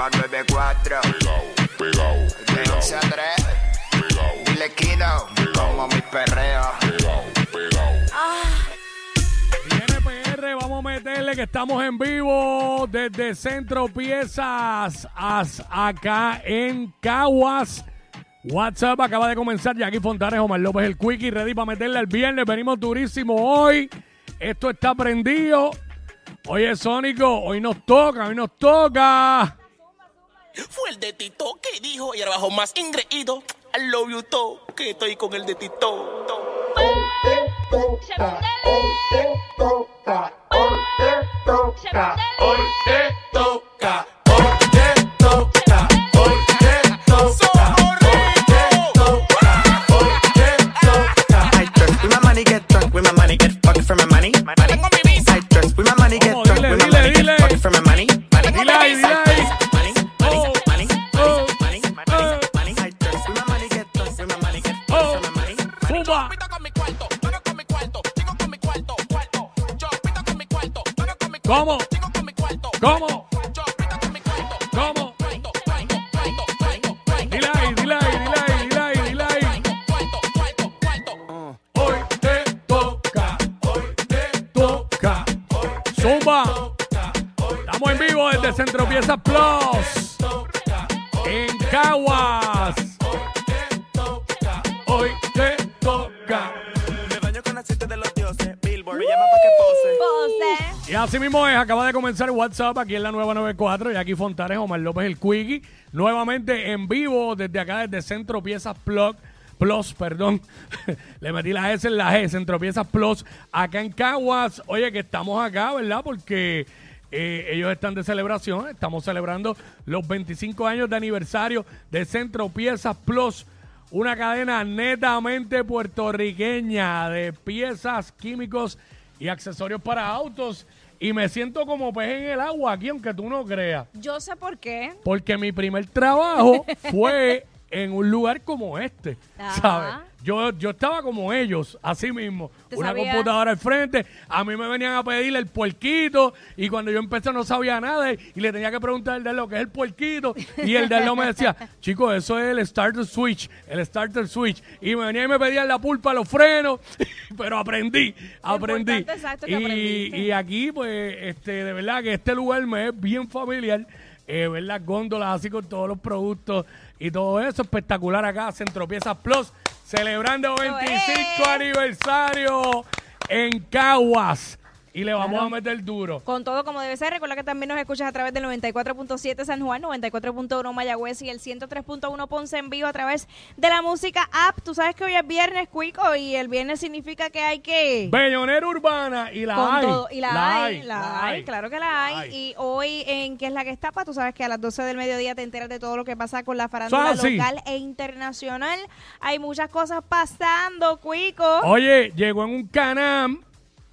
Nueva 94. Pegao, pegao, De 11 a 3. pegao, Dile Kino. Como mi perreo. pegao, pegao. Viene PR, vamos a meterle que estamos en vivo desde Centro Piezas as- acá en Caguas. WhatsApp acaba de comenzar. Jackie Fontanes, Omar López, el Quickie, ready para meterle al viernes. Venimos durísimo hoy. Esto está prendido. Oye, Sónico, hoy nos toca, hoy nos toca. Fue el de Tito que dijo y abajo más ingreído. I love you todo, que estoy con el de Tito. I ¿Cómo? ¿Cómo? Hoy te toca, hoy te toca. Zumba. Estamos en vivo desde Centro Piezas Plus. En Caguas. Así mismo es, acaba de comenzar WhatsApp aquí en la nueva 94 y aquí Fontanes, Omar López, el Quickie, nuevamente en vivo desde acá, desde Centro Piezas Plus, Plus, perdón, le metí la S en la G, Centro Piezas Plus, acá en Caguas, oye que estamos acá, ¿verdad? Porque eh, ellos están de celebración, estamos celebrando los 25 años de aniversario de Centro Piezas Plus, una cadena netamente puertorriqueña de piezas, químicos y accesorios para autos. Y me siento como pez en el agua aquí, aunque tú no creas. Yo sé por qué. Porque mi primer trabajo fue en un lugar como este, Ajá. ¿sabes? Yo, yo estaba como ellos, así mismo. ¿Te Una computadora al frente, a mí me venían a pedir el puerquito y cuando yo empecé no sabía nada y, le tenía que preguntar al de lo que es el puerquito y el de lo me decía, chicos, eso es el starter switch, el starter switch. Y me venía y me pedían la pulpa, los frenos, pero aprendí, aprendí. importante, exacto, que y, y aquí, pues, este, de verdad que este lugar me es bien familiar. Eh, ver las góndolas así con todos los productos y todo eso espectacular acá, Centro Piezas Plus, celebrando 25 aniversario en Caguas. Y le vamos a meter duro. Con todo como debe ser, recuerda que también nos escuchas a través del 94.7 San Juan, 94.1 Mayagüez y el 103.1 Ponce en vivo a través de la música app. Tú sabes que hoy es viernes, Cuico, y el viernes significa que hay que... Bellonera Urbana y la Con hay. todo. Y la, hay, la, la hay, claro que la hay. Y hoy en ¿Qué es la que estapa? Tú sabes que a las 12 del mediodía te enteras de todo lo que pasa con la farándula local e internacional. Hay muchas cosas pasando, Cuico. Oye, llegó en un canam,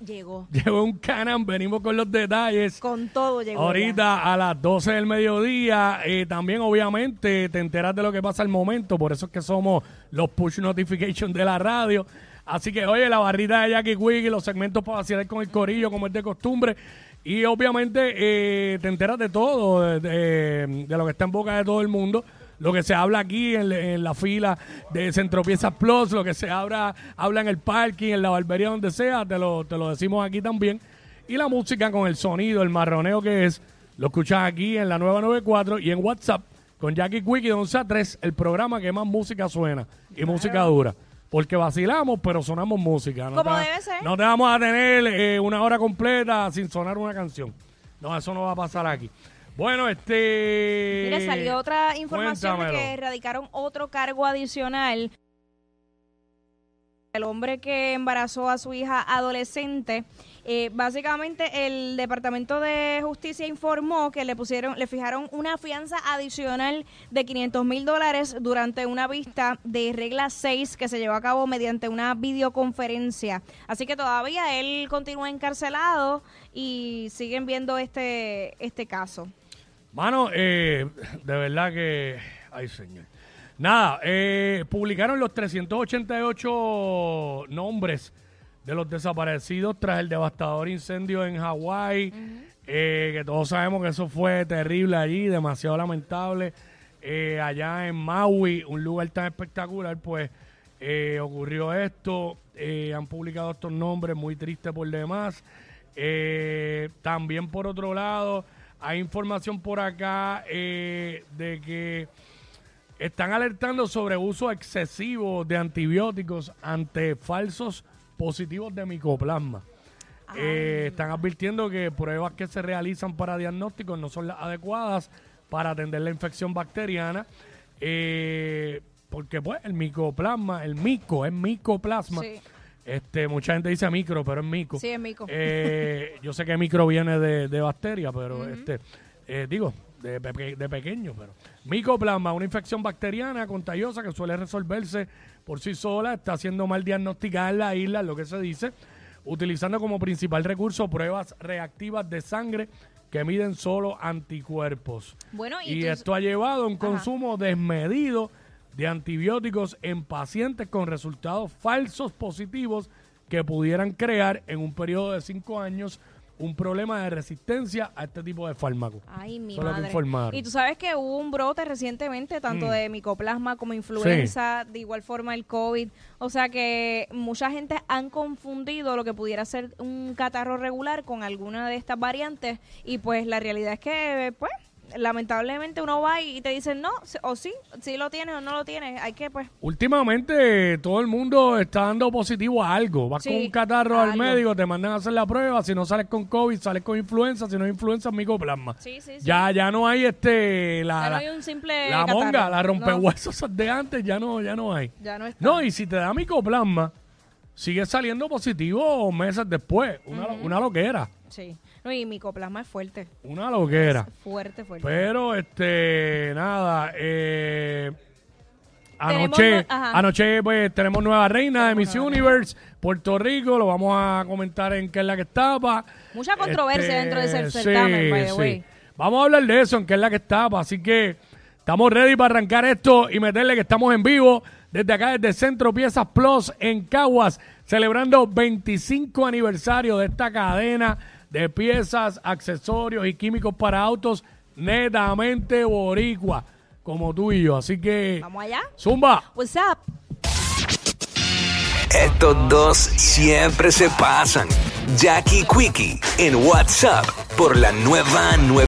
Llegó. llegó un canam, venimos con los detalles. Con todo llegó. ya. Ahorita a las 12 del mediodía, eh, también obviamente te enteras de lo que pasa al momento, por eso es que somos los push notifications de la radio. Así que, oye, la barrita de Jackie Quickie, los segmentos para vacilar con el corillo, como es de costumbre. Y obviamente eh, te enteras de todo, de, de- de lo que está en boca de todo el mundo. Lo que se habla aquí en, en la fila de Centro Piezas Plus, lo que se habla, habla en el parking, en la barbería, donde sea, te lo, te lo decimos aquí también. Y la música con el sonido, el marroneo que es, lo escuchas aquí en la nueva 94 y en WhatsApp con Jackie de 11 a 3, el programa que más música suena y música dura. Porque vacilamos, pero sonamos música. No Como debe ser. No te vamos a tener eh, una hora completa sin sonar una canción. No, eso no va a pasar aquí. Bueno, este... Mira, salió otra información de cuéntamelo. que erradicaron otro cargo adicional. El hombre que embarazó a su hija adolescente, eh, básicamente el Departamento de Justicia informó que le pusieron, le fijaron una fianza adicional de 500 mil dólares durante una vista de regla 6 que se llevó a cabo mediante una videoconferencia. Así que todavía él continúa encarcelado y siguen viendo este, este caso. Mano, eh, de verdad que... Ay, señor. Nada, eh, publicaron los 388 nombres de los desaparecidos tras el devastador incendio en Hawái. eh, que todos sabemos que eso fue terrible allí, demasiado lamentable. Eh, allá en Maui, un lugar tan espectacular, pues eh, ocurrió esto. Eh, han publicado estos nombres, muy triste por demás. Eh, también por otro lado, hay información por acá eh, de que están alertando sobre uso excesivo de antibióticos ante falsos positivos de micoplasma. Eh, están advirtiendo que pruebas que se realizan para diagnósticos no son las adecuadas para atender la infección bacteriana. eh, porque pues el micoplasma, el mico, es micoplasma. Sí. Este, mucha gente dice micro, pero es mico. Sí, es mico. Eh, yo sé que micro viene de, de bacteria, pero este, eh, digo, de, de pequeño, pero micoplasma, una infección bacteriana contagiosa que suele resolverse por sí sola, está siendo mal diagnosticada en la isla, lo que se dice, utilizando como principal recurso pruebas reactivas de sangre que miden solo anticuerpos. Bueno, y y tú- esto ha llevado a un Ajá. consumo desmedido de antibióticos en pacientes con resultados falsos positivos que pudieran crear en un periodo de cinco años un problema de resistencia a este tipo de fármacos. Ay, mi madre. Y tú sabes que hubo un brote recientemente, tanto Mm. de micoplasma como influenza, de igual forma el COVID. O sea que mucha gente han confundido lo que pudiera ser un catarro regular con alguna de estas variantes. Y pues la realidad es que, pues, lamentablemente uno va y te dicen no, o sí, si lo tienes o no lo tienes. Hay que, pues, Últimamente todo el mundo está dando positivo a algo. Vas Sí, con un catarro al algo. médico, te mandan a hacer la prueba. Si no sales con COVID, sales con influenza. Si no es influenza, micoplasma. sí, sí, sí. Ya, ya no hay este la, Ya no la- hay un simple la catarro. monga, la No. rompehuesos de antes, ya no, ya no hay. Ya no está. No, y si te da micoplasma, sigue saliendo positivo meses después. Una, una loquera. Sí. No, y micoplasma es fuerte. Una loquera. Fuerte, fuerte. Pero, este, nada, eh, anoche, anoche pues tenemos nueva reina de Miss Universe, Puerto Rico, lo vamos a comentar en qué es la que estaba. Mucha controversia dentro de ese Este, sí, certamen, by the sí. way. Vamos a hablar de eso, en qué es la que estaba, así que estamos ready para arrancar esto y meterle que estamos en vivo desde acá, desde Centro Piezas Plus en Caguas, celebrando 25 aniversario de esta cadena de piezas, accesorios y químicos para autos netamente boricua, como tú y yo. Así que, Vamos allá. Zumba. What's up? Estos dos siempre se pasan. Jackie Quickie en WhatsApp por la nueva